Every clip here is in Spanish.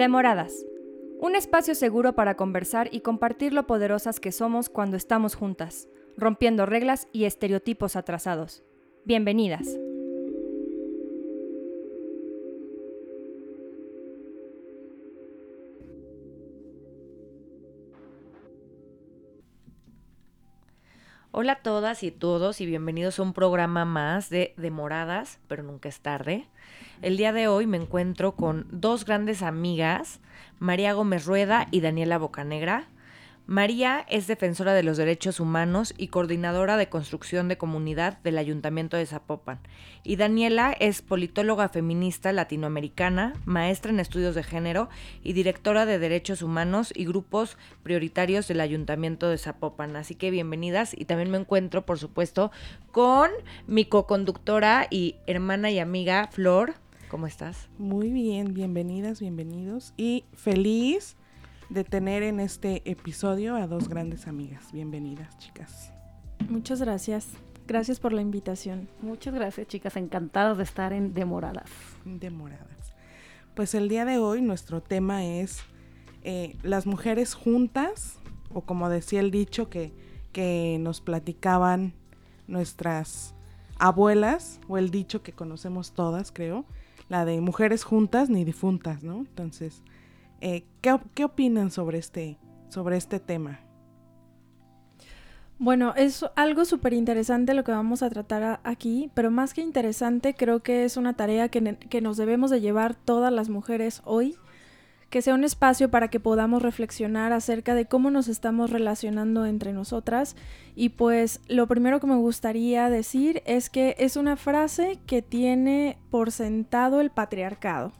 Demoradas. Un espacio seguro para conversar y compartir lo poderosas que somos cuando estamos juntas, rompiendo reglas y estereotipos atrasados. Bienvenidas. Hola a todas y todos y bienvenidos a un programa más de Demoradas, pero nunca es tarde. El día de hoy me encuentro con dos grandes amigas, María Gómez Rueda y Daniela Bocanegra. María es defensora de los derechos humanos y coordinadora de construcción de comunidad del Ayuntamiento de Zapopan. Y Daniela es politóloga feminista latinoamericana, maestra en estudios de género y directora de derechos humanos y grupos prioritarios del Ayuntamiento de Zapopan. Así que bienvenidas y también me encuentro, por supuesto, con mi coconductora y hermana y amiga Flor. ¿Cómo estás? Muy bien, bienvenidas, bienvenidos y feliz de tener en este episodio a dos grandes amigas. Bienvenidas, chicas. Muchas gracias. Gracias por la invitación. Muchas gracias, chicas. Encantados de estar en Demoradas. Demoradas. Pues el día de hoy nuestro tema es eh, las mujeres juntas, o como decía el dicho que, que nos platicaban nuestras abuelas, o el dicho que conocemos todas, creo, la de mujeres juntas ni difuntas, ¿no? Entonces, eh, ¿qué, opinan sobre este, sobre este tema? Bueno, es algo súper interesante lo que vamos a tratar aquí, pero más que interesante, creo que es una tarea que, que, nos debemos de llevar todas las mujeres hoy, que sea un espacio para que podamos reflexionar acerca de cómo nos estamos relacionando entre nosotras. Y pues lo primero que me gustaría decir es que es una frase que tiene por sentado el patriarcado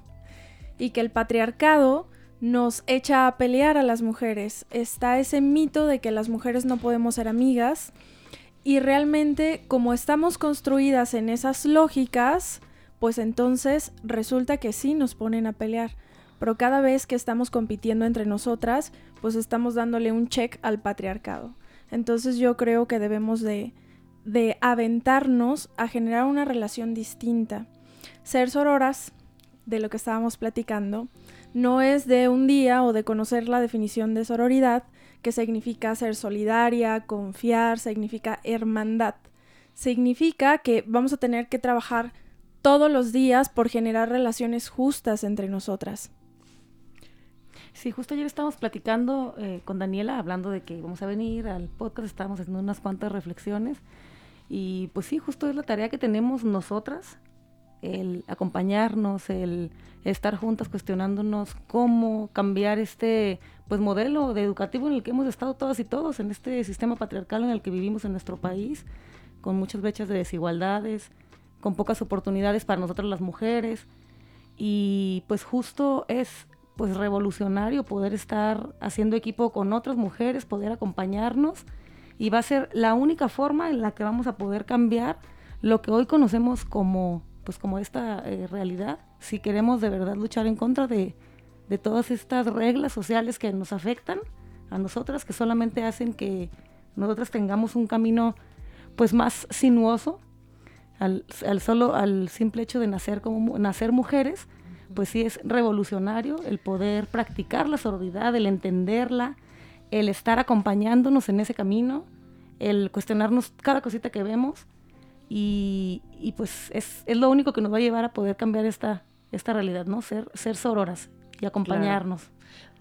y que el patriarcado nos echa a pelear a las mujeres. Está ese mito de que las mujeres no podemos ser amigas y realmente como estamos construidas en esas lógicas, pues entonces resulta que sí nos ponen a pelear. Pero cada vez que estamos compitiendo entre nosotras, pues estamos dándole un check al patriarcado. Entonces yo creo que debemos de, de aventarnos a generar una relación distinta. Ser sororas, de lo que estábamos platicando, no es de un día o de conocer la definición de sororidad, que significa ser solidaria, confiar, significa hermandad. Significa que vamos a tener que trabajar todos los días por generar relaciones justas entre nosotras. Sí, justo ayer estábamos platicando eh, con Daniela, hablando de que íbamos a venir al podcast, estábamos haciendo unas cuantas reflexiones. Y pues sí, justo es la tarea que tenemos nosotras el acompañarnos, el estar juntas cuestionándonos cómo cambiar este pues modelo de educativo en el que hemos estado todas y todos, en este sistema patriarcal en el que vivimos en nuestro país, con muchas brechas de desigualdades, con pocas oportunidades para nosotras las mujeres. Y pues justo es pues revolucionario poder estar haciendo equipo con otras mujeres, poder acompañarnos y va a ser la única forma en la que vamos a poder cambiar lo que hoy conocemos como pues como esta eh, realidad, si queremos de verdad luchar en contra de, todas estas reglas sociales que nos afectan a nosotras, que solamente hacen que nosotras tengamos un camino pues más sinuoso, al, solo al simple hecho de nacer como nacer mujeres, pues sí es revolucionario el poder practicar la sororidad, el entenderla, el estar acompañándonos en ese camino, el cuestionarnos cada cosita que vemos y, pues es, lo único que nos va a llevar a poder cambiar esta, esta realidad, ¿no? Ser, ser sororas y acompañarnos.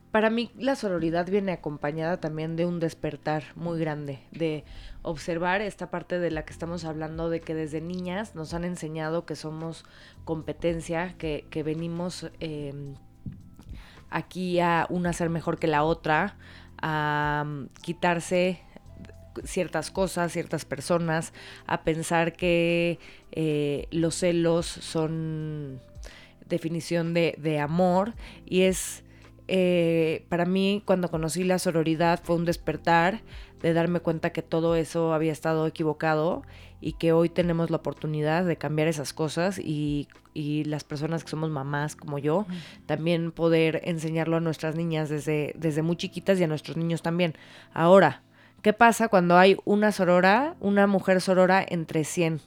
Para mí la sororidad viene acompañada también de un despertar muy grande, de observar esta parte de la que estamos hablando, de que desde niñas nos han enseñado que somos competencia, que, que venimos em, aquí a una ser mejor que la otra, a mm, quitarse ciertas cosas, ciertas personas, a pensar que eh, los celos son definición de, amor y es eh, para mí cuando conocí la sororidad fue un despertar de darme cuenta que todo eso había estado equivocado y que hoy tenemos la oportunidad de cambiar esas cosas y, y las personas que somos mamás como yo, también poder enseñarlo a nuestras niñas desde, desde muy chiquitas y a nuestros niños también. Ahora, ¿Qué pasa cuando hay una sorora, una mujer sorora entre 100?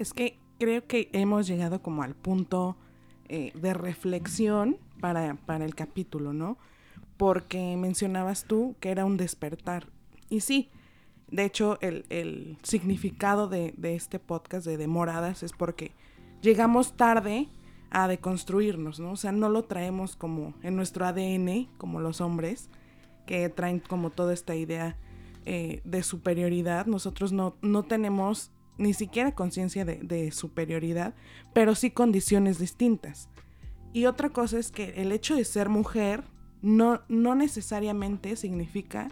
Es que creo que hemos llegado como al punto eh, de reflexión para, para el capítulo, ¿no? Porque mencionabas tú que era un despertar. Y sí, de hecho, el, el significado de, de, este podcast de Demoradas es porque llegamos tarde a deconstruirnos, ¿no? O sea, no lo traemos como en nuestro ADN, como los hombres, que traen como toda esta idea eh, de superioridad. Nosotros no, no tenemos ni siquiera conciencia de, superioridad, pero sí condiciones distintas. Y otra cosa es que el hecho de ser mujer no, no necesariamente significa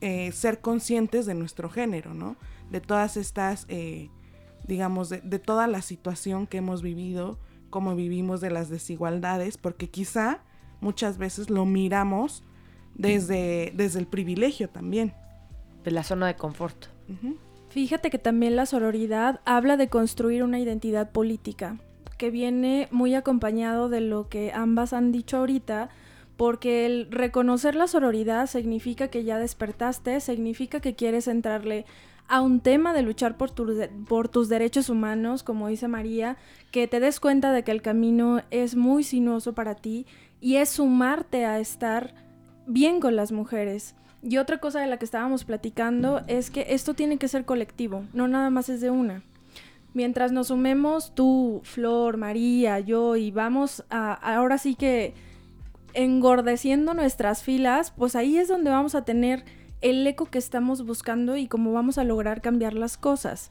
eh, ser conscientes de nuestro género, ¿no? De todas estas, eh, digamos, de, de, toda la situación que hemos vivido, cómo vivimos de las desigualdades, porque quizá muchas veces lo miramos desde, desde el privilegio también. De la zona de confort. Fíjate que también la sororidad habla de construir una identidad política, que viene muy acompañado de lo que ambas han dicho ahorita, porque el reconocer la sororidad significa que ya despertaste, significa que quieres entrarle a un tema de luchar por, por, tus derechos humanos, como dice María, que te des cuenta de que el camino es muy sinuoso para ti y es sumarte a estar bien con las mujeres. Y otra cosa de la que estábamos platicando es que esto tiene que ser colectivo, no nada más es de una. Mientras nos sumemos tú, Flor, María, yo y vamos a ahora sí que engordeciendo nuestras filas, pues ahí es donde vamos a tener el eco que estamos buscando y cómo vamos a lograr cambiar las cosas.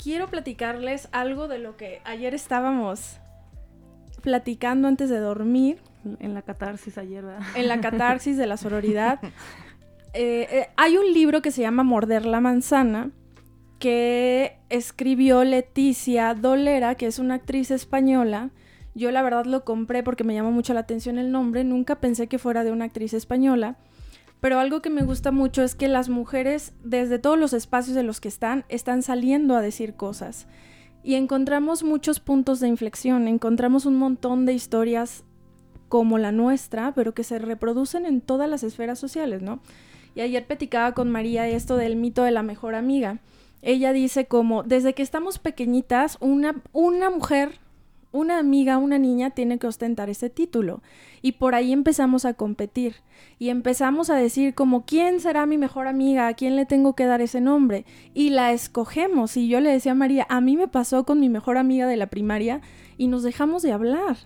Quiero platicarles algo de lo que ayer estábamos platicando antes de dormir. En la catarsis ayer, ¿verdad? En la catarsis de la sororidad. eh, eh, hay un libro que se llama Morder la manzana que escribió Leticia Dolera, que es una actriz española. Yo la verdad lo compré porque me llamó mucho la atención el nombre, nunca pensé que fuera de una actriz española, pero algo que me gusta mucho es que las mujeres desde todos los espacios de los que están están saliendo a decir cosas y encontramos muchos puntos de inflexión, encontramos un montón de historias como la nuestra, pero que se reproducen en todas las esferas sociales, ¿no? Y ayer platicaba con María esto del mito de la mejor amiga. Ella dice como, desde que estamos pequeñitas, una, una mujer una amiga, una niña tiene que ostentar ese título. Y por ahí empezamos a competir. Y empezamos a decir como, ¿quién será mi mejor amiga? ¿A quién le tengo que dar ese nombre? Y la escogemos. Y yo le decía a María, a mí me pasó con mi mejor amiga de la primaria y nos dejamos de hablar.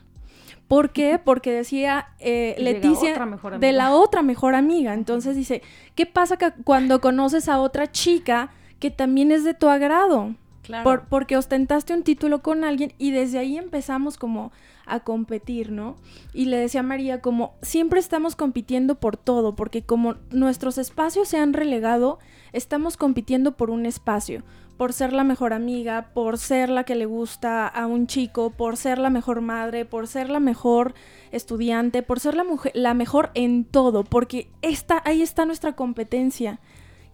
¿Por qué? Porque decía eh, Leticia de la otra mejor amiga. Entonces dice, ¿qué pasa que cuando conoces a otra chica que también es de tu agrado? Claro. Por, porque ostentaste un título con alguien y desde ahí empezamos como a competir, ¿no? Y le decía a María como siempre estamos compitiendo por todo, porque como nuestros espacios se han relegado, estamos compitiendo por un espacio, por ser la mejor amiga, por ser la que le gusta a un chico, por ser la mejor madre, por ser la mejor estudiante, por ser la, mujer, la mejor en todo, porque esta, ahí está nuestra competencia.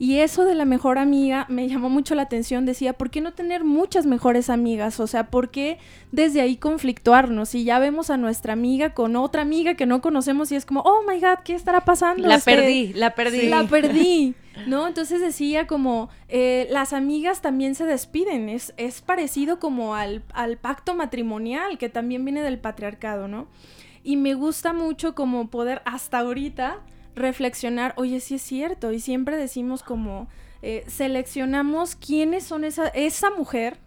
Y eso de la mejor amiga me llamó mucho la atención. Decía, ¿por qué no tener muchas mejores amigas? O sea, ¿por qué desde ahí conflictuarnos? Y ya vemos a nuestra amiga con otra amiga que no conocemos y es como, oh my god, ¿qué estará pasando? La este, perdí, la perdí. La perdí. ¿No? Entonces decía como, eh, las amigas también se despiden. Es, es parecido como al, al pacto matrimonial que también viene del patriarcado, ¿no? Y me gusta mucho como poder hasta ahorita reflexionar, oye, sí es cierto, y siempre decimos como, eh, seleccionamos quiénes son esa, esa mujer,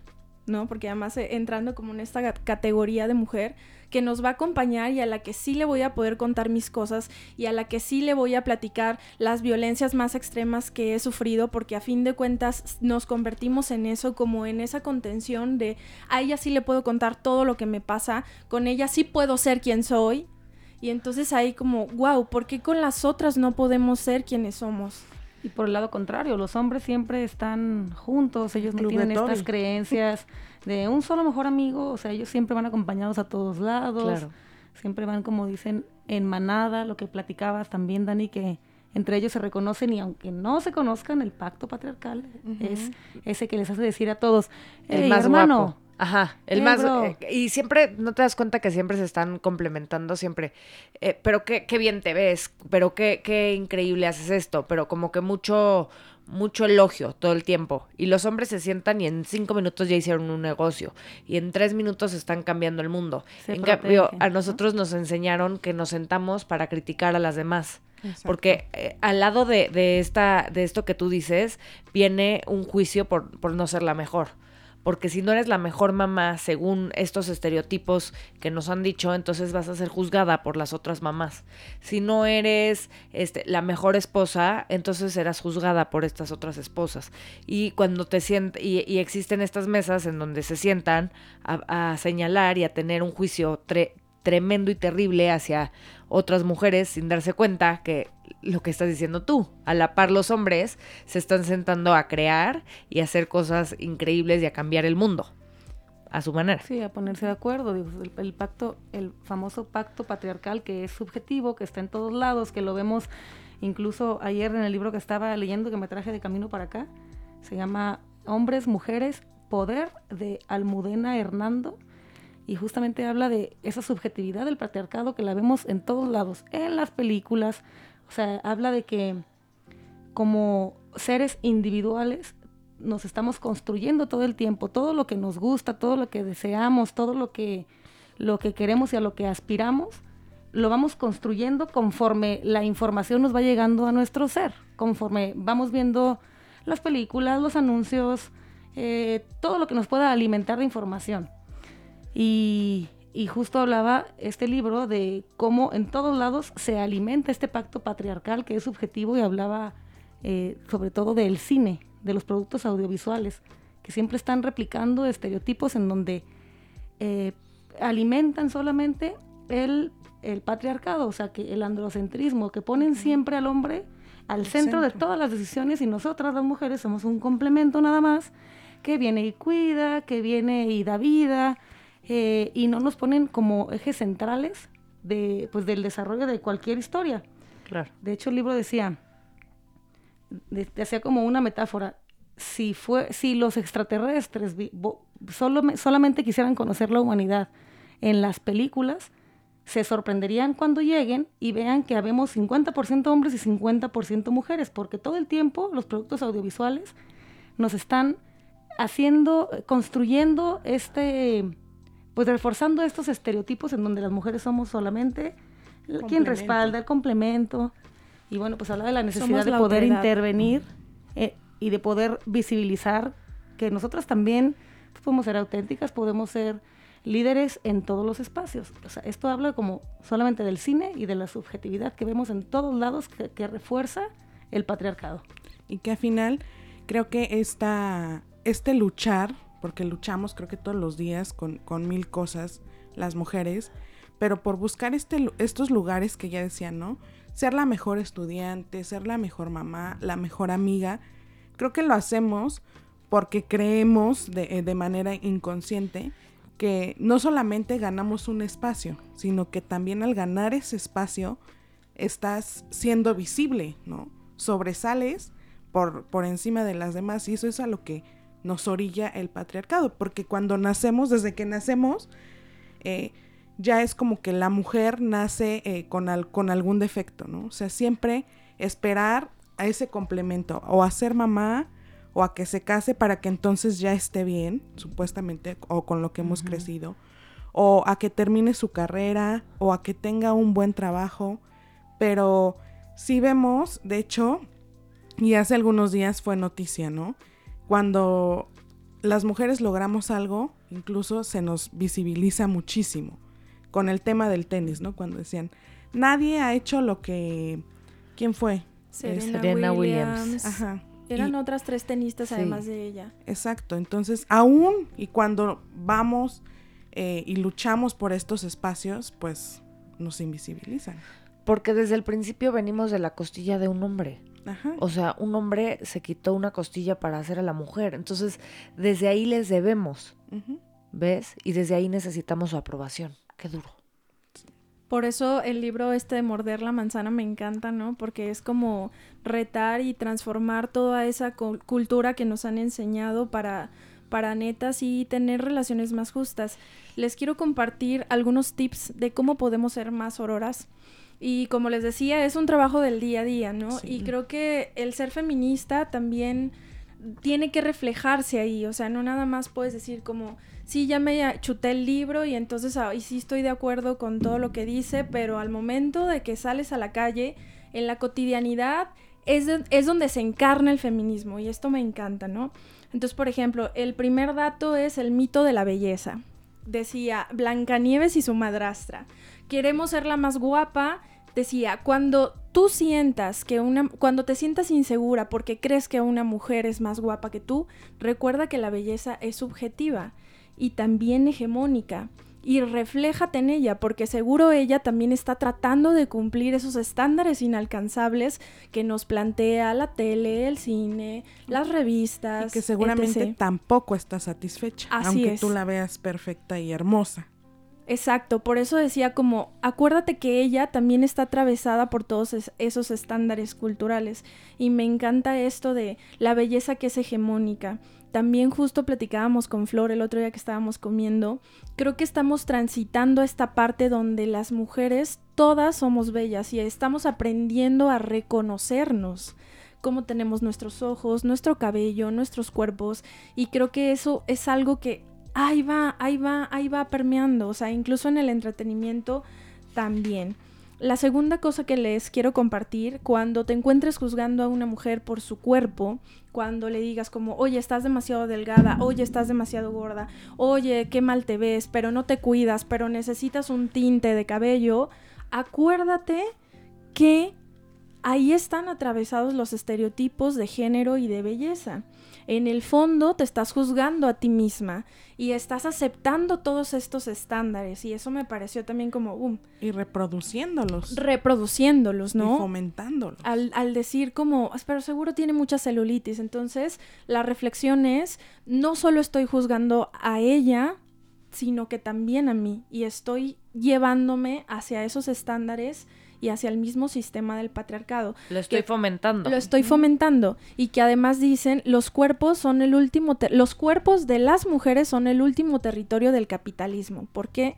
¿no? Porque además eh, entrando como en esta categoría de mujer que nos va a acompañar y a la que sí le voy a poder contar mis cosas y a la que sí le voy a platicar las violencias más extremas que he sufrido porque a fin de cuentas nos convertimos en eso como en esa contención de a ella sí le puedo contar todo lo que me pasa, con ella sí puedo ser quien soy y entonces ahí como, wow, ¿por qué con las otras no podemos ser quienes somos? Y por el lado contrario, los hombres siempre están juntos, ellos no tienen estas creencias de un solo mejor amigo, o sea, ellos siempre van acompañados a todos lados, claro. siempre van, como dicen, en manada, lo que platicabas también, Dani, que entre ellos se reconocen y aunque no se conozcan, el pacto patriarcal uh -huh. es ese que les hace decir a todos, el más hermano, guapo. Ajá, el Eh, más... eh, y siempre, ¿no te das cuenta que siempre se están complementando? Siempre, eh, pero qué, qué bien te ves, pero qué, qué increíble haces esto, pero como que mucho, mucho elogio todo el tiempo. Y los hombres se sientan y en cinco minutos ya hicieron un negocio. Y en tres minutos están cambiando el mundo. Se en cambio, a ¿no? nosotros nos enseñaron que nos sentamos para criticar a las demás. Exacto. Porque eh, al lado de, de esta, de esto que tú dices, viene un juicio por, por no ser la mejor. Porque si no eres la mejor mamá, según estos estereotipos que nos han dicho, entonces vas a ser juzgada por las otras mamás. Si no eres este, la mejor esposa, entonces serás juzgada por estas otras esposas. Y cuando te sientas, y, existen estas mesas en donde se sientan a, señalar y a tener un juicio tre- tremendo y terrible hacia otras mujeres sin darse cuenta que lo que estás diciendo tú, a la par los hombres se están sentando a crear y a hacer cosas increíbles y a cambiar el mundo a su manera. Sí, a ponerse de acuerdo. el, el pacto, el famoso pacto patriarcal que es subjetivo, que está en todos lados, que lo vemos incluso ayer en el libro que estaba leyendo que me traje de camino para acá. Se llama Hombres, Mujeres, Poder de Almudena Hernando. Y justamente habla de esa subjetividad del patriarcado que la vemos en todos lados, en las películas. O sea, habla de que como seres individuales nos estamos construyendo todo el tiempo, todo lo que nos gusta, todo lo que deseamos, todo lo que, lo que queremos y a lo que aspiramos, lo vamos construyendo conforme la información nos va llegando a nuestro ser, conforme vamos viendo las películas, los anuncios, eh, todo lo que nos pueda alimentar de información. Y, y justo hablaba este libro de cómo en todos lados se alimenta este pacto patriarcal que es subjetivo y hablaba eh, sobre todo del cine, de los productos audiovisuales, que siempre están replicando estereotipos en donde eh, alimentan solamente el, el patriarcado, o sea, que el androcentrismo, que ponen siempre al hombre al centro, de centro. todas las decisiones y nosotras las mujeres somos un complemento nada más, que viene y cuida, que viene y da vida, eh, y no nos ponen como ejes centrales de, pues, del desarrollo de cualquier historia. Claro. De hecho, el libro decía, de- hacía como una metáfora, si, fue, si los extraterrestres vi- bo- solo, solamente quisieran conocer la humanidad en las películas, se sorprenderían cuando lleguen y vean que habemos 50% hombres y 50% mujeres, porque todo el tiempo los productos audiovisuales nos están haciendo, construyendo este, pues reforzando estos estereotipos en donde las mujeres somos solamente quien respalda el complemento. Y bueno, pues habla de la necesidad Somos de la poder intervenir eh, y de poder visibilizar que nosotras también pues, podemos ser auténticas, podemos ser líderes en todos los espacios. O sea, esto habla como solamente del cine y de la subjetividad que vemos en todos lados que, que refuerza el patriarcado. y que al final creo que esta, este luchar, porque luchamos creo que todos los días con, con mil cosas las mujeres, pero por buscar este, estos lugares que ya decían, ¿no? Ser la mejor estudiante, ser la mejor mamá, la mejor amiga, creo que lo hacemos porque creemos de, eh, de manera inconsciente que no solamente ganamos un espacio, sino que también al ganar ese espacio estás siendo visible, ¿no? Sobresales por, por encima de las demás y eso es a lo que nos orilla el patriarcado, porque cuando nacemos, desde que nacemos, eh, ya es como que la mujer nace eh, con, al- con algún defecto, ¿no? O sea, siempre esperar a ese complemento, o a ser mamá, o a que se case para que entonces ya esté bien, supuestamente, o con lo que hemos crecido, o a que termine su carrera, o a que tenga un buen trabajo, pero si vemos, de hecho, y hace algunos días fue noticia, ¿no? Cuando las mujeres logramos algo, incluso se nos visibiliza muchísimo. Con el tema del tenis, ¿no? Cuando decían, nadie ha hecho lo que... ¿Quién fue? Serena, Serena Williams. Williams. Ajá. Eran Y- otras tres tenistas Sí. además de ella. Exacto, entonces aún y cuando vamos eh, y luchamos por estos espacios, pues nos invisibilizan. Porque desde el principio venimos de la costilla de un hombre. Ajá. O sea, un hombre se quitó una costilla para hacer a la mujer. Entonces, desde ahí les debemos. ¿ves? Y desde ahí necesitamos su aprobación. Qué duro. Por eso el libro este de Morder la manzana me encanta, ¿no? Porque es como retar y transformar toda esa cul- cultura que nos han enseñado para para neta sí tener relaciones más justas. Les quiero compartir algunos tips de cómo podemos ser más auroras. Y como les decía, es un trabajo del día a día, ¿no? Y creo que el ser feminista también tiene que reflejarse ahí, o sea, no nada más puedes decir como, sí, ya me chuté el libro y entonces ahí sí estoy de acuerdo con todo lo que dice, pero al momento de que sales a la calle, en la cotidianidad, es, es donde se encarna el feminismo y esto me encanta, ¿no? Entonces, por ejemplo, el primer dato es el mito de la belleza. Decía Blancanieves y su madrastra. Queremos ser la más guapa. Decía, cuando tú sientas que una, cuando te sientas insegura porque crees que una mujer es más guapa que tú, recuerda que la belleza es subjetiva y también hegemónica y refléjate en ella, porque seguro ella también está tratando de cumplir esos estándares inalcanzables que nos plantea la tele, el cine, las revistas. Y que seguramente tampoco está satisfecha, aunque tú la veas perfecta y hermosa. Exacto, por eso decía como, acuérdate que ella también está atravesada por todos esos estándares culturales. Y me encanta esto de la belleza que es hegemónica. También justo platicábamos con Flor el otro día que estábamos comiendo, creo que estamos transitando esta parte donde las mujeres todas somos bellas y estamos aprendiendo a reconocernos. Cómo tenemos nuestros ojos, nuestro cabello, nuestros cuerpos. Y creo que eso es algo que ahí va, ahí va, ahí va permeando, o sea, incluso en el entretenimiento también. La segunda cosa que les quiero compartir, cuando te encuentres juzgando a una mujer por su cuerpo, cuando le digas como, oye, estás demasiado delgada, oye, estás demasiado gorda, oye, qué mal te ves, pero no te cuidas, pero necesitas un tinte de cabello, acuérdate que ahí están atravesados los estereotipos de género y de belleza en el fondo te estás juzgando a ti misma y estás aceptando todos estos estándares y eso me pareció también como... Um, y reproduciéndolos. Reproduciéndolos, ¿no? Y fomentándolos. Al, al decir como, pero seguro tiene mucha celulitis, entonces la reflexión es, no solo estoy juzgando a ella, sino que también a mí y estoy llevándome hacia esos estándares y hacia el mismo sistema del patriarcado. Lo estoy fomentando. Lo estoy fomentando y que además dicen los cuerpos son el último los cuerpos de las mujeres son el último territorio del capitalismo. ¿Por qué?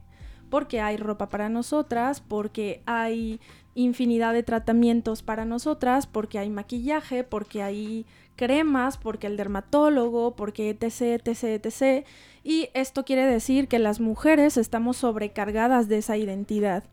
Porque hay ropa para nosotras, porque hay infinidad de tratamientos para nosotras, porque hay maquillaje, porque hay cremas, porque el dermatólogo, porque etc, etc, etc. Y esto quiere decir que las mujeres estamos sobrecargadas de esa identidad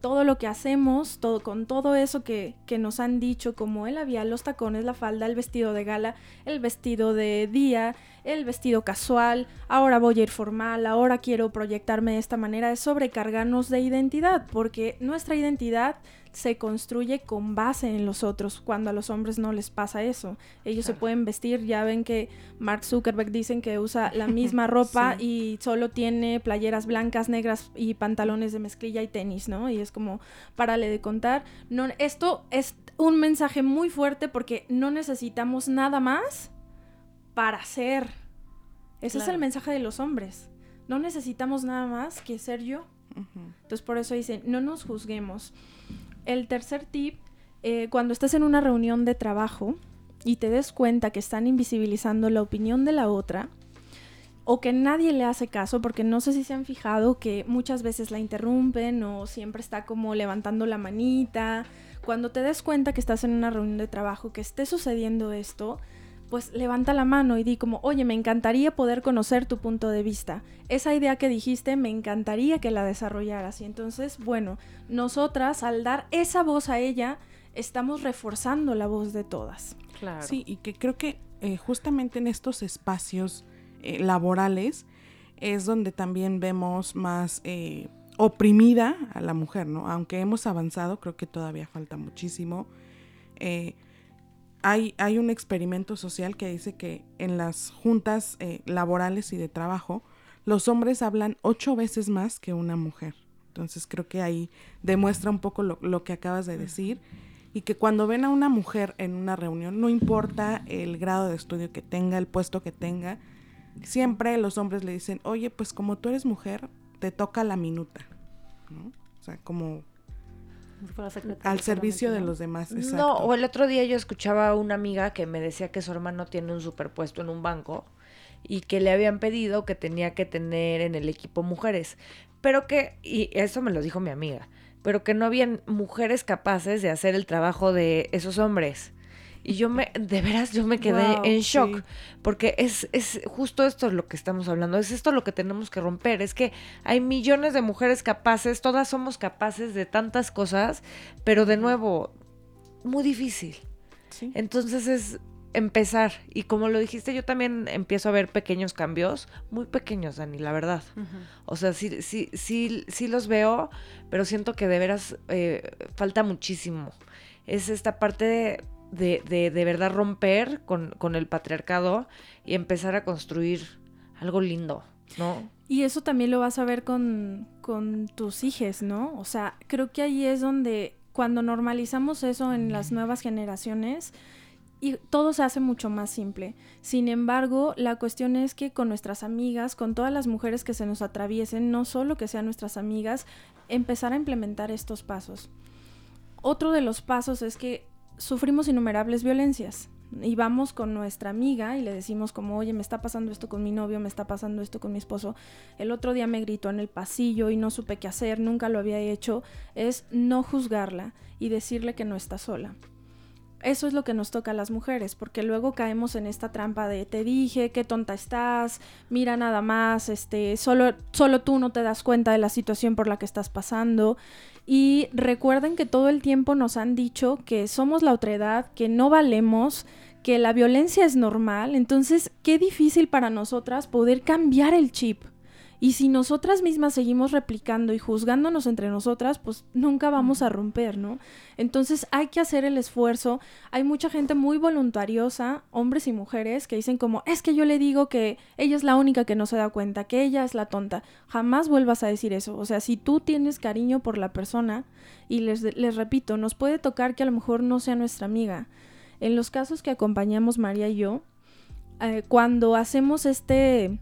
todo lo que hacemos, todo, con todo eso que, que, nos han dicho, como el labial, los tacones, la falda, el vestido de gala, el vestido de día, el vestido casual, ahora voy a ir formal, ahora quiero proyectarme de esta manera, es sobrecargarnos de identidad, porque nuestra identidad se construye con base en los otros, cuando a los hombres no les pasa eso. Ellos se pueden vestir, ya ven que Mark Zuckerberg dicen que usa la misma ropa y solo tiene playeras blancas, negras y pantalones de mezclilla y tenis, ¿no? Y es como, párale de contar. No, esto es un mensaje muy fuerte porque no necesitamos nada más para ser. Ese es el mensaje de los hombres. No necesitamos nada más que ser yo. Entonces por eso dicen, no nos juzguemos. El tercer tip, eh, cuando estés en una reunión de trabajo y te des cuenta que están invisibilizando la opinión de la otra, o que nadie le hace caso, porque no sé si se han fijado que muchas veces la interrumpen o siempre está como levantando la manita. Cuando te des cuenta que estás en una reunión de trabajo, que esté sucediendo esto, pues levanta la mano y di como, oye, me encantaría poder conocer tu punto de vista. Esa idea que dijiste, me encantaría que la desarrollaras. Y entonces, bueno, nosotras al dar esa voz a ella, estamos reforzando la voz de todas. Claro. Sí, y que creo que eh, justamente en estos espacios eh, laborales es donde también vemos más eh, oprimida a la mujer, ¿no? Aunque hemos avanzado, creo que todavía falta muchísimo hay, un experimento social que dice que en las juntas eh, laborales y de trabajo, los hombres hablan ocho veces más que una mujer. Entonces creo que ahí demuestra un poco lo, que acabas de decir y que cuando ven a una mujer en una reunión, no importa el grado de estudio que tenga, el puesto que tenga, siempre los hombres le dicen, oye, pues como tú eres mujer, te toca la minuta. O sea, como al servicio de los demás. Exacto. No, o el otro día yo escuchaba a una amiga que me decía que su hermano tiene un superpuesto en un banco y que le habían pedido que tenía que tener en el equipo mujeres. Pero que, y eso me lo dijo mi amiga, pero que no habían mujeres capaces de hacer el trabajo de esos hombres. Y yo me, de veras, yo me quedé Wow, en shock, sí. porque es, es justo esto es lo que estamos hablando, es esto lo que tenemos que romper, es que hay millones de mujeres capaces, todas somos capaces de tantas cosas, pero de nuevo, muy difícil. Sí. Entonces es empezar, y como lo dijiste, yo también empiezo a ver pequeños cambios, muy pequeños, Dani, la verdad. O sea, sí, sí, sí, sí los veo, pero siento que de veras eh, falta muchísimo. Es esta parte de, de, de, de verdad romper con, con el patriarcado y empezar a construir algo lindo, ¿no? Y eso también lo vas a ver con, con tus hijes, ¿no? O sea, creo que ahí es donde cuando normalizamos eso en las nuevas generaciones, y todo se hace mucho más simple. Sin embargo, la cuestión es que con nuestras amigas, con todas las mujeres que se nos atraviesen, no solo que sean nuestras amigas, empezar a implementar estos pasos. Otro de los pasos es que sufrimos innumerables violencias y vamos con nuestra amiga y le decimos como, oye, me está pasando esto con mi novio, me está pasando esto con mi esposo. El otro día me gritó en el pasillo y no supe qué hacer, nunca lo había hecho. Es no juzgarla y decirle que no está sola. Eso es lo que nos toca a las mujeres, porque luego caemos en esta trampa de te dije, qué tonta estás, mira nada más, este, solo, solo tú no te das cuenta de la situación por la que estás pasando. Y recuerden que todo el tiempo nos han dicho que somos la otredad, que no valemos, que la violencia es normal. Entonces, qué difícil para nosotras poder cambiar el chip. Y si nosotras mismas seguimos replicando y juzgándonos entre nosotras, pues nunca vamos a romper, ¿no? Entonces hay que hacer el esfuerzo. Hay mucha gente muy voluntariosa, hombres y mujeres, que dicen como, es que yo le digo que ella es la única que no se da cuenta, que ella es la tonta. Jamás vuelvas a decir eso. O sea, si tú tienes cariño por la persona, y les, les repito, nos puede tocar que a lo mejor no sea nuestra amiga. En los casos que acompañamos María y yo, eh, cuando hacemos este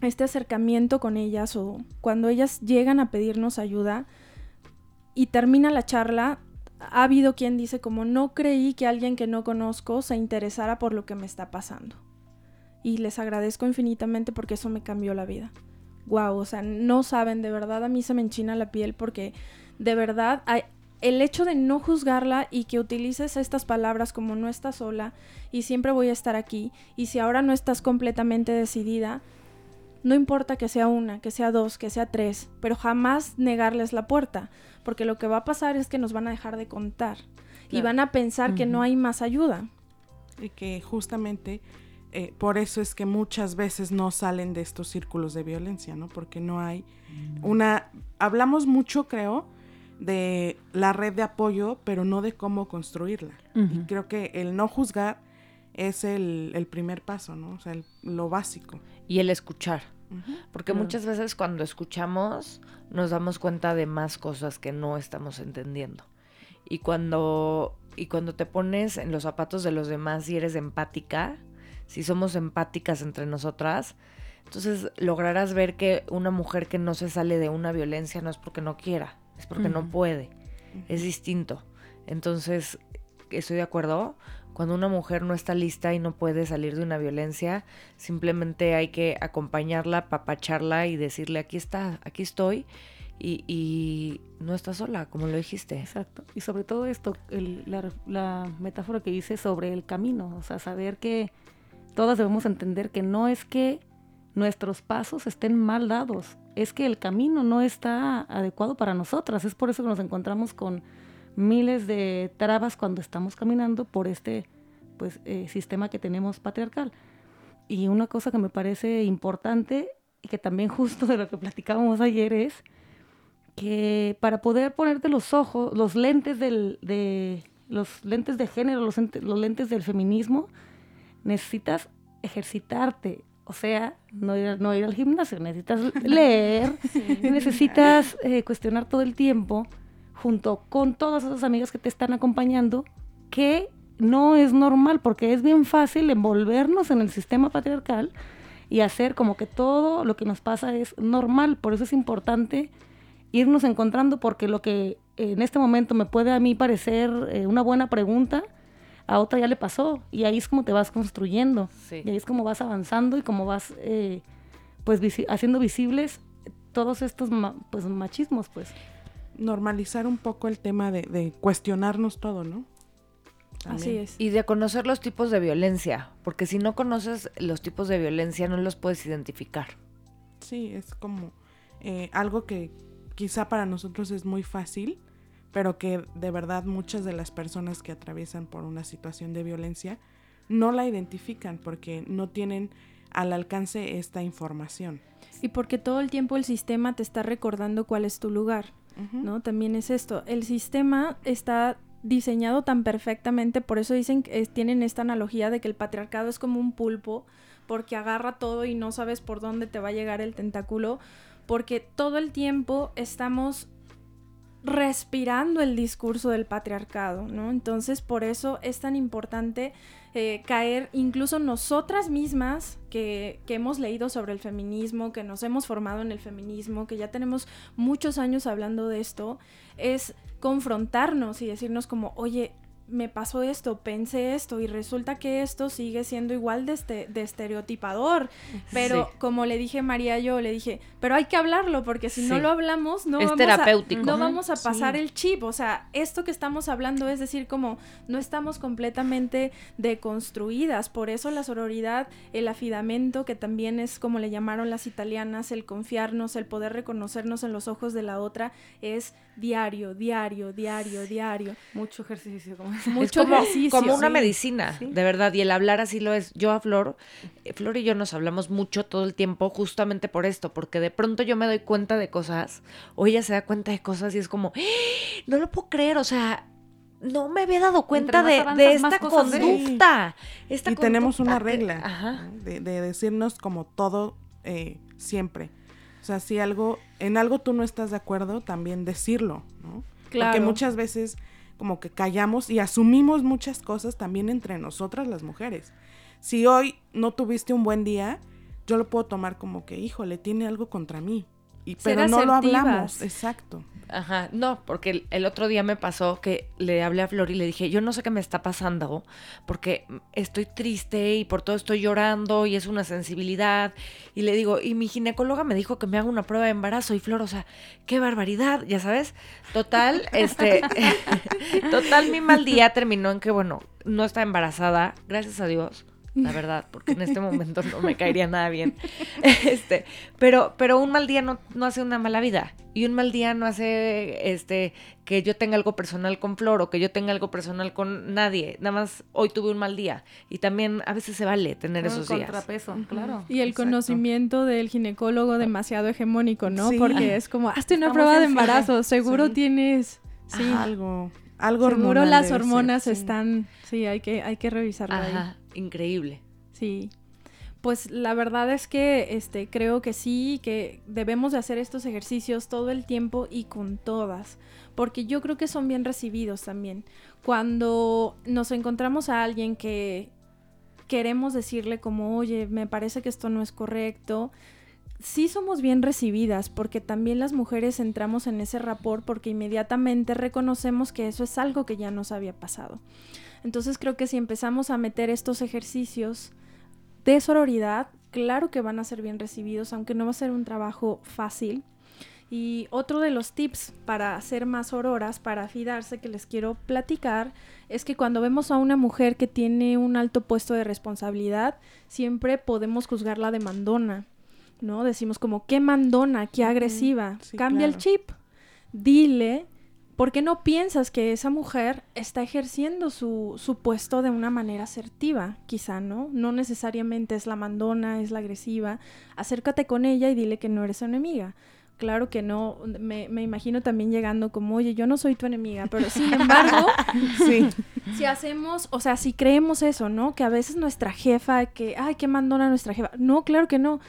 este acercamiento con ellas o cuando ellas llegan a pedirnos ayuda y termina la charla, ha habido quien dice como no creí que alguien que no conozco se interesara por lo que me está pasando. Y les agradezco infinitamente porque eso me cambió la vida. Wow, o sea, no saben, de verdad a mí se me enchina la piel porque de verdad el hecho de no juzgarla y que utilices estas palabras como no estás sola y siempre voy a estar aquí y si ahora no estás completamente decidida, no importa que sea una, que sea dos, que sea tres, pero jamás negarles la puerta, porque lo que va a pasar es que nos van a dejar de contar y van a pensar que no hay más ayuda. Y que justamente eh, por eso es que muchas veces no salen de estos círculos de violencia, ¿no? Porque no hay una... Hablamos mucho, creo, de la red de apoyo, pero no de cómo construirla. Y creo que el no juzgar es el, el primer paso, ¿no? O sea, el- lo básico. Y el escuchar. Porque Claro. muchas veces cuando escuchamos nos damos cuenta de más cosas que no estamos entendiendo. Y cuando, y cuando te pones en los zapatos de los demás y eres empática, si somos empáticas entre nosotras, entonces lograrás ver que una mujer que no se sale de una violencia no es porque no quiera, es porque no puede. Es distinto. Entonces, estoy de acuerdo. Cuando una mujer no está lista y no puede salir de una violencia, simplemente hay que acompañarla, papacharla y decirle, aquí está, aquí estoy. Y, no está sola, como lo dijiste. Exacto. Y sobre todo esto, la, la metáfora que dice sobre el camino, o sea, saber que todas debemos entender que no es que nuestros pasos estén mal dados, es que el camino no está adecuado para nosotras. Es por eso que nos encontramos con miles de trabas cuando estamos caminando por este pues, eh, sistema que tenemos patriarcal. Y una cosa que me parece importante y que también justo de lo que platicábamos ayer es que para poder ponerte los ojos, los lentes del, de los lentes de género, los, ente- los lentes del feminismo, necesitas ejercitarte. O sea, no ir, no ir al gimnasio, necesitas leer, necesitas eh, cuestionar todo el tiempo junto con todas esas amigas que te están acompañando, que no es normal, porque es bien fácil envolvernos en el sistema patriarcal y hacer como que todo lo que nos pasa es normal. Por eso es importante irnos encontrando, porque lo que en este momento me puede a mí parecer eh, una buena pregunta, a otra ya le pasó. Y ahí es como te vas construyendo. Sí. Y ahí es como vas avanzando y como vas, eh, pues, visi- haciendo visibles todos estos ma- pues, machismos, pues. Normalizar un poco el tema de, de cuestionarnos todo, ¿no? Así es. Y de conocer los tipos de violencia, porque si no conoces los tipos de violencia no los puedes identificar. Sí, es como eh, algo que quizá para nosotros es muy fácil, pero que de verdad muchas de las personas que atraviesan por una situación de violencia no la identifican porque no tienen al alcance esta información. Y porque todo el tiempo el sistema te está recordando cuál es tu lugar, ¿no? También es esto. El sistema está diseñado tan perfectamente, por eso dicen que tienen esta analogía de que el patriarcado es como un pulpo, porque agarra todo y no sabes por dónde te va a llegar el tentáculo, porque todo el tiempo estamos respirando el discurso del patriarcado, ¿no? Entonces, por eso es tan importante eh, caer, incluso nosotras mismas, que, que hemos leído sobre el feminismo, que nos hemos formado en el feminismo, que ya tenemos muchos años hablando de esto, es confrontarnos y decirnos como, oye, me pasó esto, pensé esto y resulta que esto sigue siendo igual de, este, de estereotipador. Pero Sí. como le dije a María, yo le dije, pero hay que hablarlo porque si no lo hablamos no Es vamos terapéutico. a no vamos a pasar Sí. el chip, o sea, esto que estamos hablando es decir como no estamos completamente deconstruidas, por eso la sororidad, el afidamento que también es como le llamaron las italianas, el confiarnos, el poder reconocernos en los ojos de la otra es diario, diario, diario, diario. Mucho ejercicio, como Mucho es como, ejercicio. como una sí. medicina, Sí. de verdad. Y el hablar así lo es. Yo a Flor, eh, Flor y yo nos hablamos mucho todo el tiempo justamente por esto, porque de pronto yo me doy cuenta de cosas, o ella se da cuenta de cosas y es como, ¡Ah! no lo puedo creer, o sea, no me había dado cuenta de, avanzas, de más esta conducta. Esta y tenemos una que- regla de, de decirnos como todo eh, siempre. O sea, si algo, en algo tú no estás de acuerdo, también decirlo, ¿no? Porque Claro. muchas veces como que callamos y asumimos muchas cosas también entre nosotras las mujeres. Si hoy no tuviste un buen día, yo lo puedo tomar como que, híjole, tiene algo contra mí. Y, pero no lo hablamos, exacto. Ajá, no, porque el, el otro día me pasó que le hablé a Flor y le dije, yo no sé qué me está pasando, porque estoy triste y por todo estoy llorando y es una sensibilidad. Y le digo, y mi ginecóloga me dijo que me haga una prueba de embarazo y Flor, o sea, qué barbaridad, ya sabes. Total, este, total, mi mal día terminó en que, bueno, no está embarazada, gracias a Dios. La verdad, porque en este momento no me caería nada bien. Este, pero, pero un mal día no, no hace una mala vida. Y un mal día no hace este que yo tenga algo personal con Flor o que yo tenga algo personal con nadie. Nada más hoy tuve un mal día. Y también a veces se vale tener esos días. contrapeso, claro. Y el Exacto. conocimiento del ginecólogo demasiado hegemónico, ¿no? Sí. Porque es como, hazte una Estamos prueba de embarazo, seguro Sí. tienes... Sí, Algo, algo seguro hormonal las ser, hormonas sí. están... Sí, hay que, hay que revisarlo ahí. Increíble. Sí. Pues la verdad es que este creo que sí, que debemos de hacer estos ejercicios todo el tiempo y con todas, porque yo creo que son bien recibidos también. Cuando nos encontramos a alguien que queremos decirle como, "Oye, me parece que esto no es correcto", sí somos bien recibidas, porque también las mujeres entramos en ese rapport porque inmediatamente reconocemos que eso es algo que ya nos había pasado. Entonces creo que si empezamos a meter estos ejercicios de sororidad, claro que van a ser bien recibidos, aunque no va a ser un trabajo fácil. Y otro de los tips para hacer más auroras, para afidarse, que les quiero platicar, es que cuando vemos a una mujer que tiene un alto puesto de responsabilidad, siempre podemos juzgarla de mandona, ¿no? Decimos como, qué mandona, qué agresiva. sí, Cambia el chip, dile, ¿por qué no piensas que esa mujer está ejerciendo su, su puesto de una manera asertiva? Quizá, ¿no? No necesariamente es la mandona, es la agresiva. Acércate con ella y dile que no eres su enemiga. Claro que no, me, me imagino también llegando como, oye, yo no soy tu enemiga, pero sin embargo, Sí, si hacemos, o sea, si creemos eso, ¿no? Que a veces nuestra jefa, que, ay, qué mandona nuestra jefa. No, claro que no.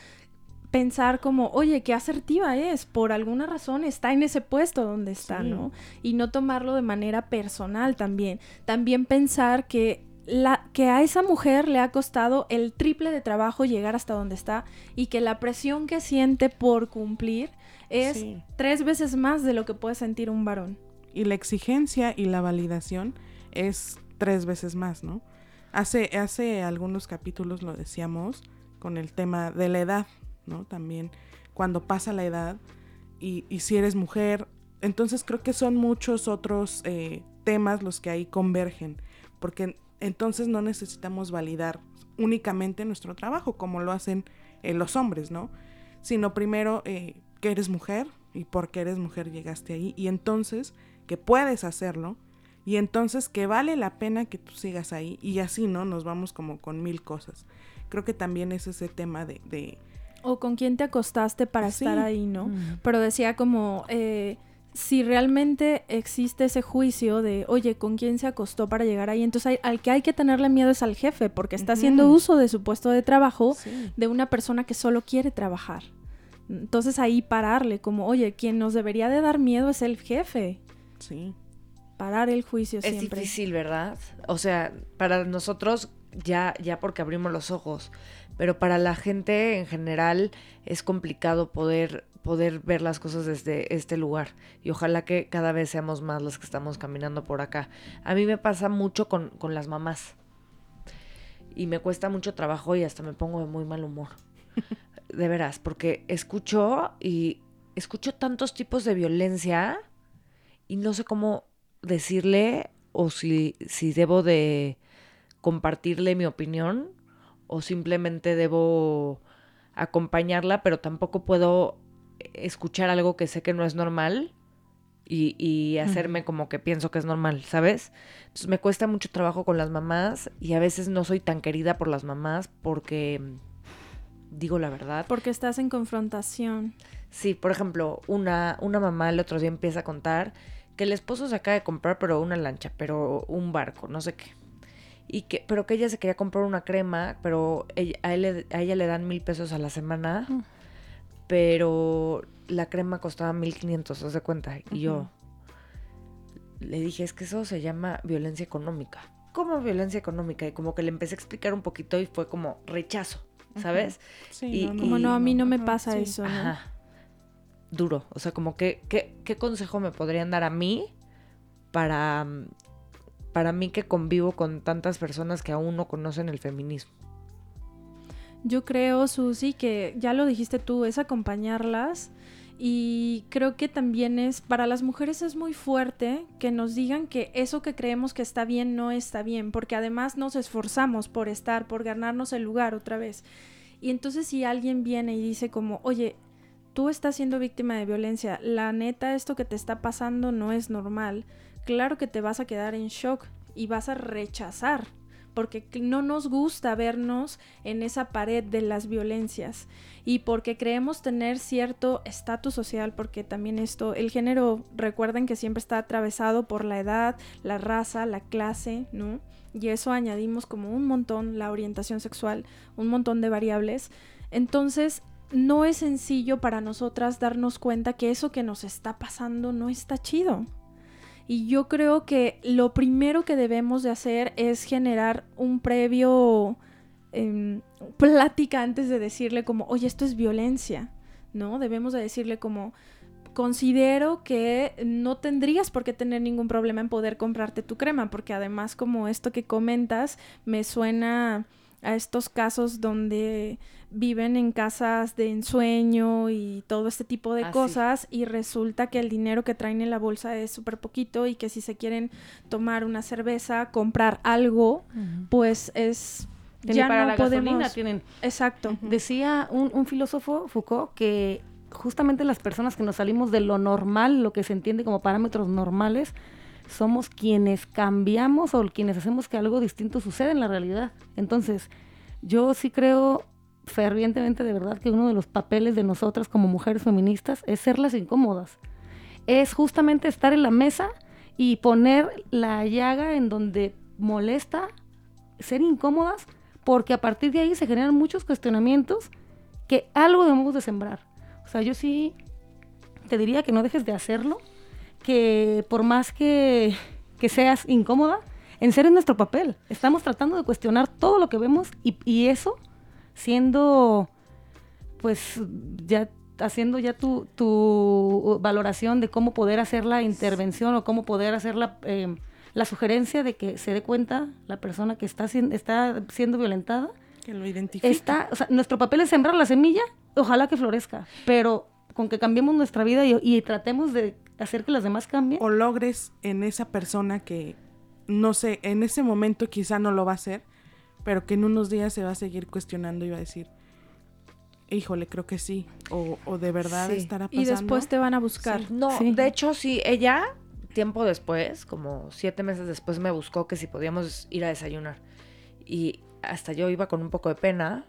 Pensar como, oye, qué asertiva es, por alguna razón está en ese puesto donde está, Sí. ¿no? Y no tomarlo de manera personal también. También pensar que la, que a esa mujer le ha costado el triple de trabajo llegar hasta donde está y que la presión que siente por cumplir es Sí. tres veces más de lo que puede sentir un varón. y la exigencia y la validación es tres veces más, ¿no? Hace, hace algunos capítulos lo decíamos con el tema de la edad, También cuando pasa la edad y, si eres mujer, entonces creo que son muchos otros eh, temas los que ahí convergen, porque entonces no necesitamos validar únicamente nuestro trabajo como lo hacen eh, los hombres, ¿no? Sino primero eh, que eres mujer y por qué eres mujer llegaste ahí y entonces que puedes hacerlo y entonces que vale la pena que tú sigas ahí y así, ¿no? Nos vamos como con mil cosas. Creo que también es ese tema de... O con quién te acostaste para estar ahí, ¿no? Pero decía como... Eh, si realmente existe ese juicio de, oye, ¿con quién se acostó para llegar ahí? Entonces al que hay que tenerle miedo es al jefe, porque está haciendo uso de su puesto de trabajo de una persona que solo quiere trabajar. Entonces ahí pararle, como, oye, quien nos debería de dar miedo es el jefe. Sí parar el juicio es difícil, ¿verdad? O sea, para nosotros ya, ya porque abrimos los ojos, pero para la gente en general es complicado poder, poder ver las cosas desde este lugar. Y ojalá que cada vez seamos más los que estamos caminando por acá. A mí me pasa mucho con, con las mamás. Y me cuesta mucho trabajo y hasta me pongo de muy mal humor. de veras, porque escucho y escucho tantos tipos de violencia y no sé cómo decirle o si, si debo de compartirle mi opinión o simplemente debo acompañarla, pero tampoco puedo escuchar algo que sé que no es normal y, y hacerme como que pienso que es normal, ¿sabes? Entonces me cuesta mucho trabajo con las mamás y a veces no soy tan querida por las mamás porque digo la verdad. Porque estás en confrontación. Sí, por ejemplo, una, una mamá el otro día empieza a contar que el esposo se acaba de comprar, pero una lancha, pero un barco, no sé qué. Y que, pero que ella se quería comprar una crema, pero a, ella le dan mil pesos a la semana, pero la crema costaba mil quinientos, ¿se cuenta? Y yo le dije, es que eso se llama violencia económica. ¿Cómo violencia económica? Y como que le empecé a explicar un poquito y fue como rechazo, ¿sabes? Sí, y, como no, a mí no me pasa eso, ¿no? duro. O sea, como que, ¿qué consejo me podrían dar a mí para, para mí que convivo con tantas personas que aún no conocen el feminismo? Yo creo, Susi, que ya lo dijiste tú, es acompañarlas. Y creo que también es, para las mujeres es muy fuerte que nos digan que eso que creemos que está bien no está bien, porque además nos esforzamos por estar, por ganarnos el lugar otra vez. Y entonces si alguien viene y dice como, oye, tú estás siendo víctima de violencia, la neta, esto que te está pasando no es normal, claro que te vas a quedar en shock y vas a rechazar, porque no nos gusta vernos en esa pared de las violencias y porque creemos tener cierto estatus social, porque también esto, el género, recuerden que siempre está atravesado por la edad, la raza, la clase, ¿no? Y eso añadimos como un montón, la orientación sexual, un montón de variables. Entonces, no es sencillo para nosotras darnos cuenta que eso que nos está pasando no está chido. Y yo creo que lo primero que debemos de hacer es generar un previo em, plática antes de decirle como, oye, esto es violencia, ¿no? Debemos de decirle como, considero que no tendrías por qué tener ningún problema en poder comprarte tu crema, porque además como esto que comentas me suena a estos casos donde viven en casas de ensueño y todo este tipo de ah, cosas y resulta que el dinero que traen en la bolsa es súper poquito y que si se quieren tomar una cerveza, comprar algo, pues es... ya para la podemos... tienen. Exacto. Decía un, un filósofo, Foucault, que justamente las personas que nos salimos de lo normal, lo que se entiende como parámetros normales, somos quienes cambiamos o quienes hacemos que algo distinto suceda en la realidad. Entonces, yo sí creo fervientemente de verdad que uno de los papeles de nosotras como mujeres feministas es ser las incómodas. Es justamente estar en la mesa y poner la llaga en donde molesta, ser incómodas, porque a partir de ahí se generan muchos cuestionamientos que algo debemos de sembrar. O sea, yo sí te diría que no dejes de hacerlo, que por más que, que seas incómoda, en ser en nuestro papel. Estamos tratando de cuestionar todo lo que vemos y, y eso siendo, pues, ya haciendo ya tu, tu, valoración de cómo poder hacer la intervención o cómo poder hacer la, eh, la sugerencia de que se dé cuenta la persona que está, está siendo violentada. Que lo identifique. Está, o sea, nuestro papel es sembrar la semilla, ojalá que florezca, pero con que cambiemos nuestra vida y, tratemos de hacer que las demás cambien. O logres en esa persona que, no sé, en ese momento quizá no lo va a hacer, pero que en unos días se va a seguir cuestionando y va a decir, híjole, creo que sí, o, de verdad estará pasando. Y después te van a buscar. No, de hecho sí, ella tiempo después, como siete meses después, me buscó que si podíamos ir a desayunar. Y hasta yo iba con un poco de pena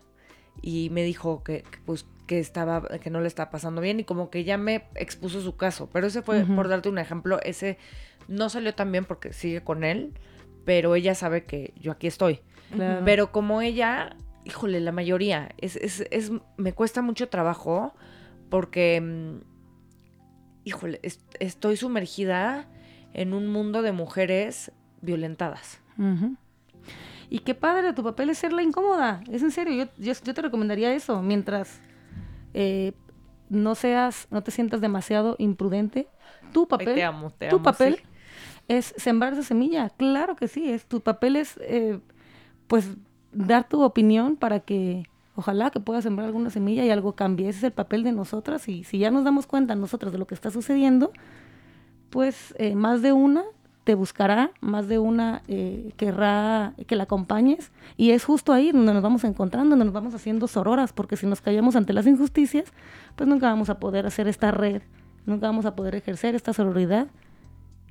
y me dijo que, pues que estaba que no le estaba pasando bien y como que ya me expuso su caso. Pero ese fue por darte un ejemplo ese no salió tan bien porque sigue con él pero ella sabe que yo aquí estoy. Pero como ella híjole la mayoría es, es, es me cuesta mucho trabajo porque mm, híjole estoy sumergida en un mundo de mujeres violentadas. Y qué padre, tu papel es ser la incómoda. Es en serio, yo, yo, te recomendaría eso. Mientras eh, no seas, no te sientas demasiado imprudente, tu papel, tu papel es sembrar esa semilla. Claro que sí, es tu papel es, eh, pues, dar tu opinión para que ojalá que puedas sembrar alguna semilla y algo cambie. Ese es el papel de nosotras y si ya nos damos cuenta nosotras de lo que está sucediendo, pues eh, más de una te buscará, más de una eh, querrá que la acompañes y es justo ahí donde nos vamos encontrando, donde nos vamos haciendo sororas, porque si nos callamos ante las injusticias, pues nunca vamos a poder hacer esta red, nunca vamos a poder ejercer esta sororidad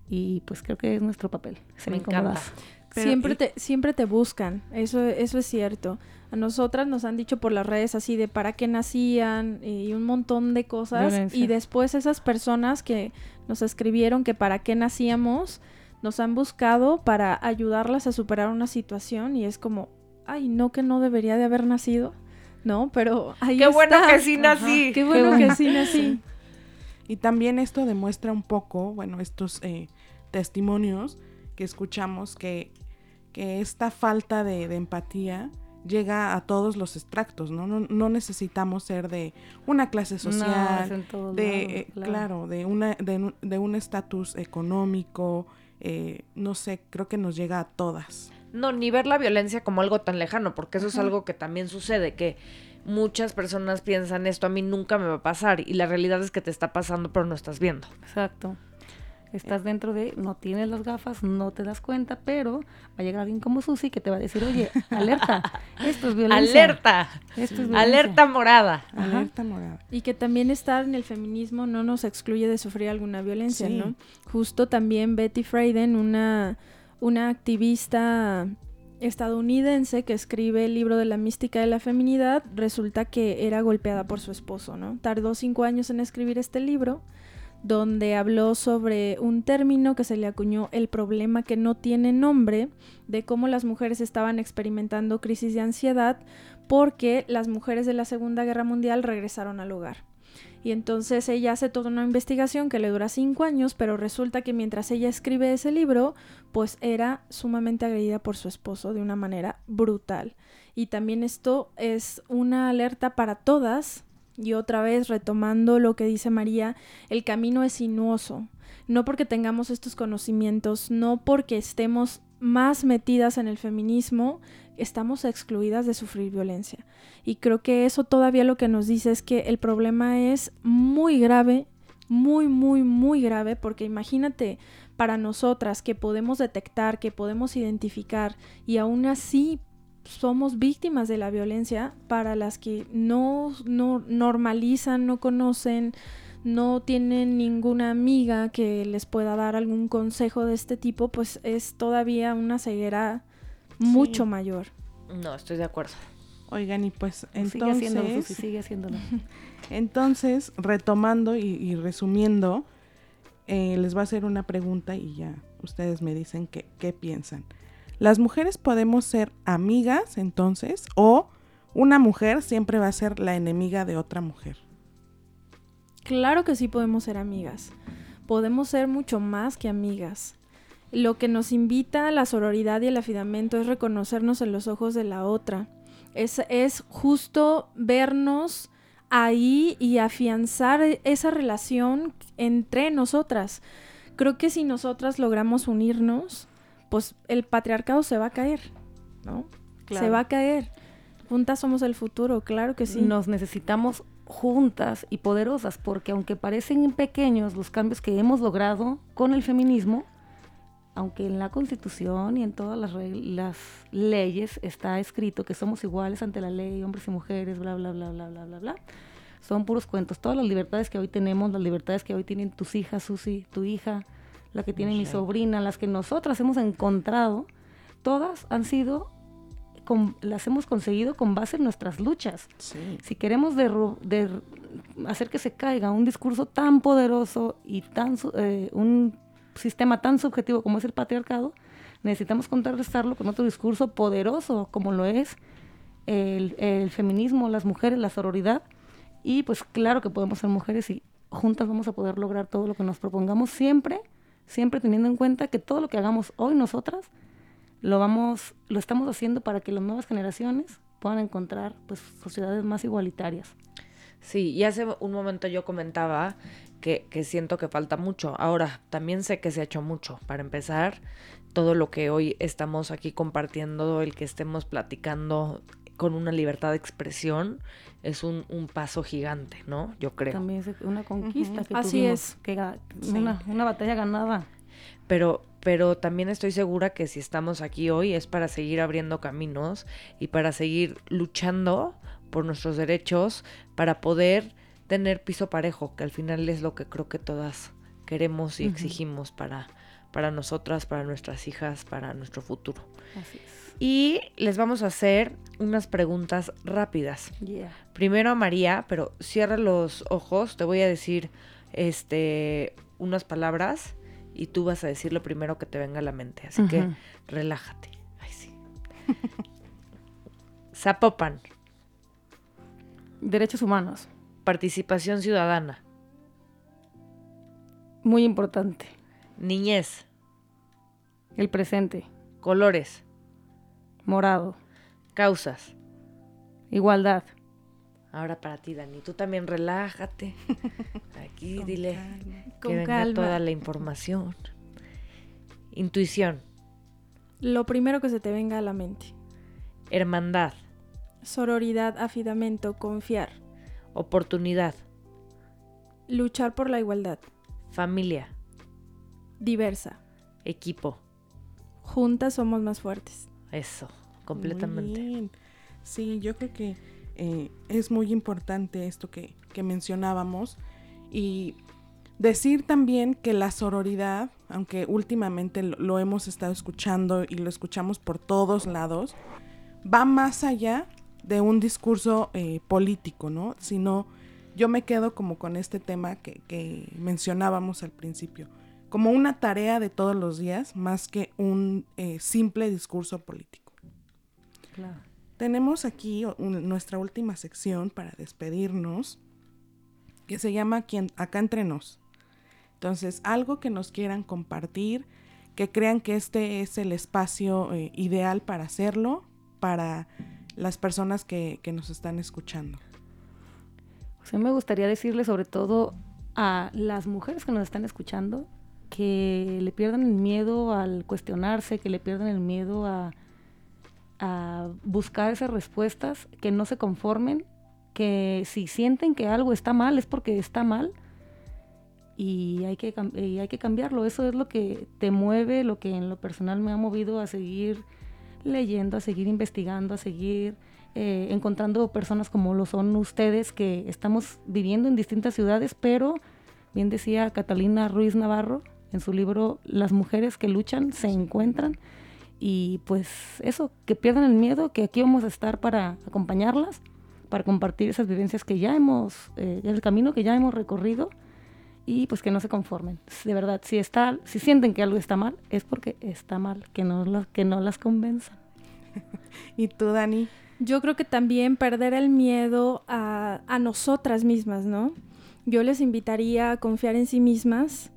y pues creo que es nuestro papel, ser incómodas. siempre, te, siempre te buscan, eso, eso es cierto. A nosotras nos han dicho por las redes así de para qué nacían y un montón de cosas. Y después esas personas que nos escribieron que para qué nacíamos, nos han buscado para ayudarlas a superar una situación y es como, ay, no que no debería de haber nacido, ¿no? Pero ahí Qué bueno que sí nací. Qué bueno que sí nací. Y también esto demuestra un poco, bueno, estos eh, testimonios que escuchamos, que, que esta falta de, empatía llega a todos los extractos, ¿no? No, necesitamos ser de una clase social, de, eh, claro. de una de un estatus económico, eh, no sé, creo que nos llega a todas. No, ni ver la violencia como algo tan lejano, porque eso es algo que también sucede, que muchas personas piensan esto a mí nunca me va a pasar y la realidad es que te está pasando pero no estás viendo. Exacto. Estás dentro de, no tienes las gafas, no te das cuenta, pero va a llegar alguien como Susi que te va a decir, oye, alerta, esto es violencia. Alerta, alerta morada. Alerta morada. Y que también estar en el feminismo no nos excluye de sufrir alguna violencia, ¿no? Justo también Betty Friedan, una, una activista estadounidense que escribe el libro de la mística de la feminidad, resulta que era golpeada por su esposo, ¿no? Tardó cinco años en escribir este libro donde habló sobre un término que se le acuñó el problema que no tiene nombre, de cómo las mujeres estaban experimentando crisis de ansiedad porque las mujeres de la Segunda Guerra Mundial regresaron al hogar. Y entonces ella hace toda una investigación que le dura cinco años, pero resulta que mientras ella escribe ese libro, pues era sumamente agredida por su esposo de una manera brutal. Y también esto es una alerta para todas y otra vez, retomando lo que dice María, el camino es sinuoso. No porque tengamos estos conocimientos, no porque estemos más metidas en el feminismo, estamos excluidas de sufrir violencia. Y creo que eso todavía lo que nos dice es que el problema es muy grave, muy, muy, muy grave, porque imagínate para nosotras que podemos detectar, que podemos identificar y aún así somos víctimas de la violencia para las que no, no normalizan, no conocen, no tienen ninguna amiga que les pueda dar algún consejo de este tipo, pues es todavía una ceguera mucho mayor. No, estoy de acuerdo. Oigan, y pues entonces... Sigue haciéndolo, sigue haciéndolo. entonces, retomando y, resumiendo, eh, les voy a hacer una pregunta y ya ustedes me dicen qué, qué piensan. Las mujeres podemos ser amigas entonces o una mujer siempre va a ser la enemiga de otra mujer. Claro que sí podemos ser amigas. Podemos ser mucho más que amigas. Lo que nos invita a la sororidad y el afidamento es reconocernos en los ojos de la otra. Es, es justo vernos ahí y afianzar esa relación entre nosotras. Creo que si nosotras logramos unirnos, pues el patriarcado se va a caer, ¿no? Se va a caer. Juntas somos el futuro, claro que sí. Nos necesitamos juntas y poderosas, porque aunque parecen pequeños los cambios que hemos logrado con el feminismo, aunque en la Constitución y en todas las, las leyes está escrito que somos iguales ante la ley, hombres y mujeres, bla, bla, bla, bla, bla, bla, bla, son puros cuentos. Todas las libertades que hoy tenemos, las libertades que hoy tienen tus hijas, Susi, tu hija, la que tiene mi sobrina, las que nosotras hemos encontrado, todas han sido, las hemos conseguido con base en nuestras luchas. Si queremos hacer que se caiga un discurso tan poderoso y tan eh, un sistema tan subjetivo como es el patriarcado, necesitamos contrarrestarlo con otro discurso poderoso como lo es el, el feminismo, las mujeres, la sororidad. Y pues claro que podemos ser mujeres y juntas vamos a poder lograr todo lo que nos propongamos siempre siempre teniendo en cuenta que todo lo que hagamos hoy nosotras lo vamos lo estamos haciendo para que las nuevas generaciones puedan encontrar pues sociedades más igualitarias. Sí, y hace un momento yo comentaba que, que, siento que falta mucho. Ahora, también sé que se ha hecho mucho. Para empezar, todo lo que hoy estamos aquí compartiendo, el que estemos platicando con una libertad de expresión, es un, paso gigante, ¿no? Yo creo. También es una conquista que Así es. Que, una, una batalla ganada. Pero, pero también estoy segura que si estamos aquí hoy es para seguir abriendo caminos y para seguir luchando por nuestros derechos, para poder tener piso parejo, que al final es lo que creo que todas queremos y exigimos para, para nosotras, para nuestras hijas, para nuestro futuro. Así es. Y les vamos a hacer unas preguntas rápidas. Primero a María, pero cierra los ojos, te voy a decir este unas palabras y tú vas a decir lo primero que te venga a la mente. Así que relájate. Ay, sí. Zapopan. Derechos humanos. Participación ciudadana. Muy importante. Niñez. El presente. Colores. Morado. Causas. Igualdad. Ahora para ti, Dani, tú también relájate. Aquí dile que venga toda la información. Intuición. Lo primero que se te venga a la mente. Hermandad. Sororidad, afidamento, confiar. Oportunidad. Luchar por la igualdad. Familia. Diversa. Equipo. Juntas somos más fuertes. Eso completamente. Sí, yo creo que eh, es muy importante esto que, mencionábamos y decir también que la sororidad, aunque últimamente lo, hemos estado escuchando y lo escuchamos por todos lados, va más allá de un discurso eh, político, ¿no? Sino yo me quedo como con este tema que, mencionábamos al principio, como una tarea de todos los días más que un eh, simple discurso político. Tenemos aquí nuestra última sección para despedirnos, que se llama Acá entre nos. Entonces, algo que nos quieran compartir, que crean que este es el espacio eh, ideal para hacerlo, para las personas que, nos están escuchando. O me gustaría decirle sobre todo a las mujeres que nos están escuchando que le pierdan el miedo al cuestionarse, que le pierdan el miedo a, buscar esas respuestas, que no se conformen, que si sienten que algo está mal es porque está mal y hay que, hay que cambiarlo. Eso es lo que te mueve, lo que en lo personal me ha movido a seguir leyendo, a seguir investigando, a seguir eh, encontrando personas como lo son ustedes, que estamos viviendo en distintas ciudades, pero bien decía Catalina Ruiz Navarro en su libro Las mujeres que luchan se encuentran y pues eso, que pierdan el miedo, que aquí vamos a estar para acompañarlas, para compartir esas vivencias que ya hemos, eh, el camino que ya hemos recorrido y pues que no se conformen. De verdad, si está, si sienten que algo está mal, es porque está mal, que no, que no las convenzan. ¿Y tú, Dani? Yo creo que también perder el miedo a, a nosotras mismas, ¿no? Yo les invitaría a confiar en sí mismas,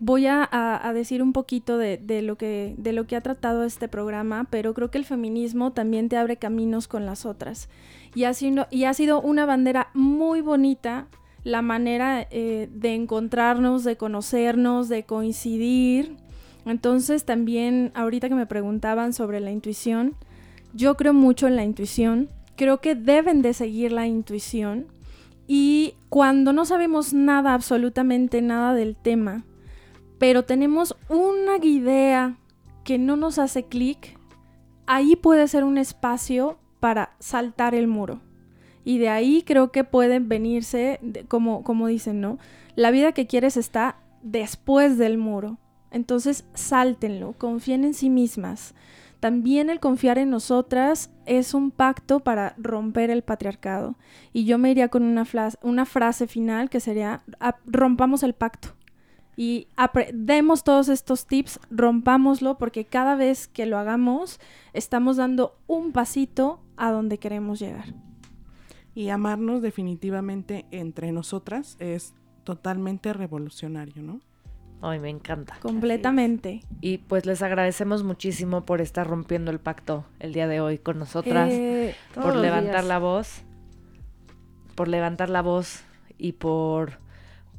voy a, decir un poquito de, lo que, ha tratado este programa, pero creo que el feminismo también te abre caminos con las otras. Y ha sido, y ha sido una bandera muy bonita la manera eh, de encontrarnos, de conocernos, de coincidir. Entonces también ahorita que me preguntaban sobre la intuición, yo creo mucho en la intuición, creo que deben de seguir la intuición. Y cuando no sabemos nada, absolutamente nada del tema, pero tenemos una idea que no nos hace clic, ahí puede ser un espacio para saltar el muro. Y de ahí creo que pueden venirse, como, dicen, ¿no? La vida que quieres está después del muro. Entonces, sáltenlo, confíen en sí mismas. También el confiar en nosotras es un pacto para romper el patriarcado. Y yo me iría con una frase final que sería, rompamos el pacto. Y demos todos estos tips, rompámoslo, porque cada vez que lo hagamos, estamos dando un pasito a donde queremos llegar. Y amarnos definitivamente entre nosotras es totalmente revolucionario, ¿no? Ay, me encanta. Completamente. Y pues les agradecemos muchísimo por estar rompiendo el pacto el día de hoy con nosotras, eh, por levantar la voz, por levantar la voz y por,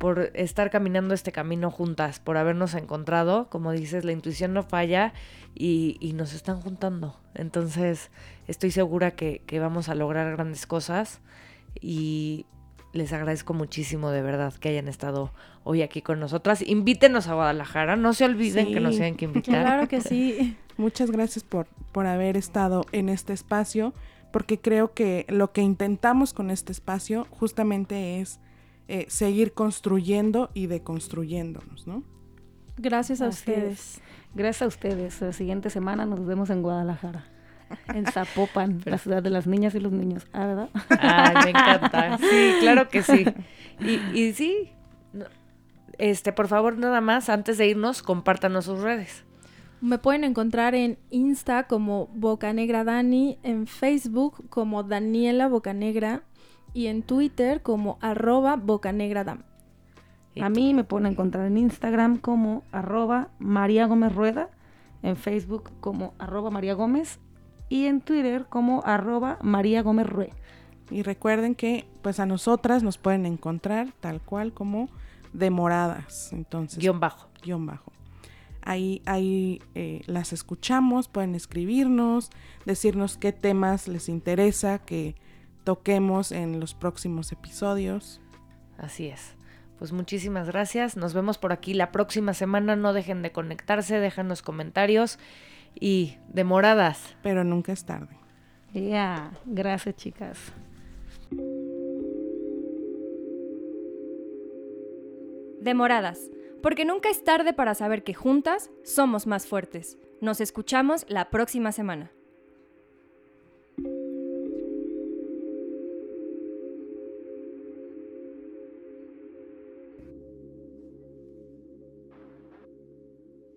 por estar caminando este camino juntas, por habernos encontrado. Como dices, la intuición no falla y, y nos están juntando. Entonces, estoy segura que, que vamos a lograr grandes cosas y les agradezco muchísimo de verdad que hayan estado hoy aquí con nosotras. Invítenos a Guadalajara, no se olviden que nos tienen que invitar. Claro que sí. Muchas gracias por, por haber estado en este espacio, porque creo que lo que intentamos con este espacio justamente es eh, seguir construyendo y deconstruyéndonos, ¿no? Gracias a ustedes. Gracias a ustedes. La siguiente semana nos vemos en Guadalajara. En Zapopan, la ciudad de las niñas y los niños. Ah, ¿verdad? Ay, me encanta. Sí, claro que sí. Y, y sí, este, por favor, nada más, antes de irnos, compártanos sus redes. Me pueden encontrar en Insta como Bocanegra Dani, en Facebook como Daniela Bocanegra y en Twitter como arroba Bocanegra A mí me pueden encontrar en Instagram como arroba María Gómez Rueda, en Facebook como arroba María Gómez y en Twitter como arroba María Gómez Rue. Y recuerden que pues a nosotras nos pueden encontrar tal cual como demoradas. Entonces, guion bajo. Guión bajo. Ahí, ahí eh, las escuchamos, pueden escribirnos, decirnos qué temas les interesa que toquemos en los próximos episodios. Así es. Pues muchísimas gracias. Nos vemos por aquí la próxima semana. No dejen de conectarse, dejen los comentarios y demoradas. Pero nunca es tarde. Ya, gracias chicas. Demoradas, porque nunca es tarde para saber que juntas somos más fuertes. Nos escuchamos la próxima semana.